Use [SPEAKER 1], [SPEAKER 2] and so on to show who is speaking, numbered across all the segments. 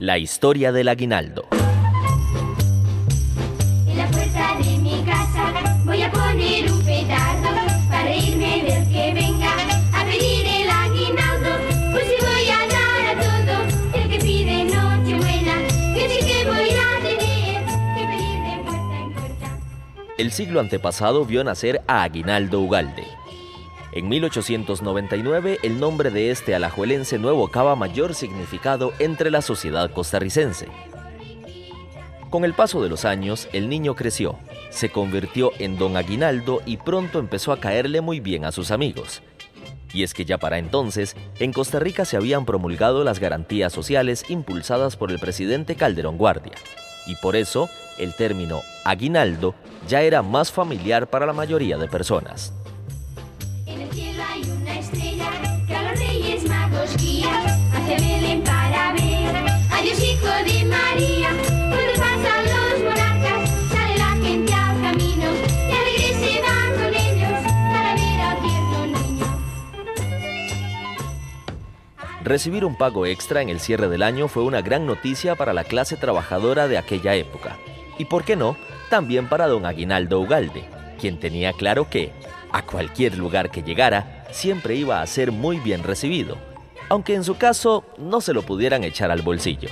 [SPEAKER 1] La historia del aguinaldo.
[SPEAKER 2] En la puerta de mi casa voy a poner un petardo para irme del que venga a pedir el aguinaldo. Pues si voy a dar a todo el que pide nochebuena, que sí que voy a tener que pedir de puerta en puerta.
[SPEAKER 1] El siglo antepasado vio nacer a Aguinaldo Ugalde. En 1899 el nombre de este alajuelense no evocaba mayor significado entre la sociedad costarricense. Con el paso de los años, el niño creció, se convirtió en don Aguinaldo y pronto empezó a caerle muy bien a sus amigos. Y es que ya para entonces, en Costa Rica se habían promulgado las garantías sociales impulsadas por el presidente Calderón Guardia. Y por eso, el término aguinaldo ya era más familiar para la mayoría de personas.
[SPEAKER 2] Cielo hay una estrella que a los reyes magos guía hacia Belén para ver a Dios hijo de María. Cuando pasan los monarcas sale la gente al camino y alegre se van con ellos para ver al tierno niño.
[SPEAKER 1] Recibir un pago extra en el cierre del año fue una gran noticia para la clase trabajadora de aquella época. Y por qué no, también para don Aguinaldo Ugalde, quien tenía claro que, a cualquier lugar que llegara, siempre iba a ser muy bien recibido, aunque en su caso no se lo pudieran echar al bolsillo.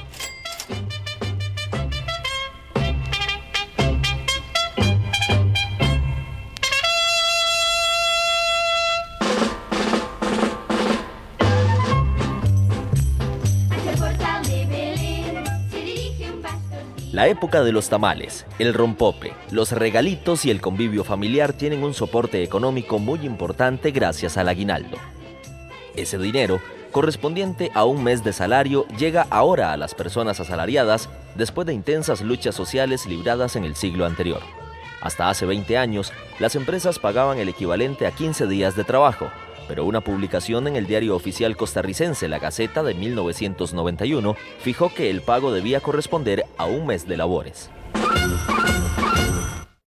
[SPEAKER 1] La época de los tamales, el rompope, los regalitos y el convivio familiar tienen un soporte económico muy importante gracias al aguinaldo. Ese dinero, correspondiente a un mes de salario, llega ahora a las personas asalariadas después de intensas luchas sociales libradas en el siglo anterior. Hasta hace 20 años, las empresas pagaban el equivalente a 15 días de trabajo, pero una publicación en el diario oficial costarricense La Gaceta de 1991 fijó que el pago debía corresponder a un mes de labores.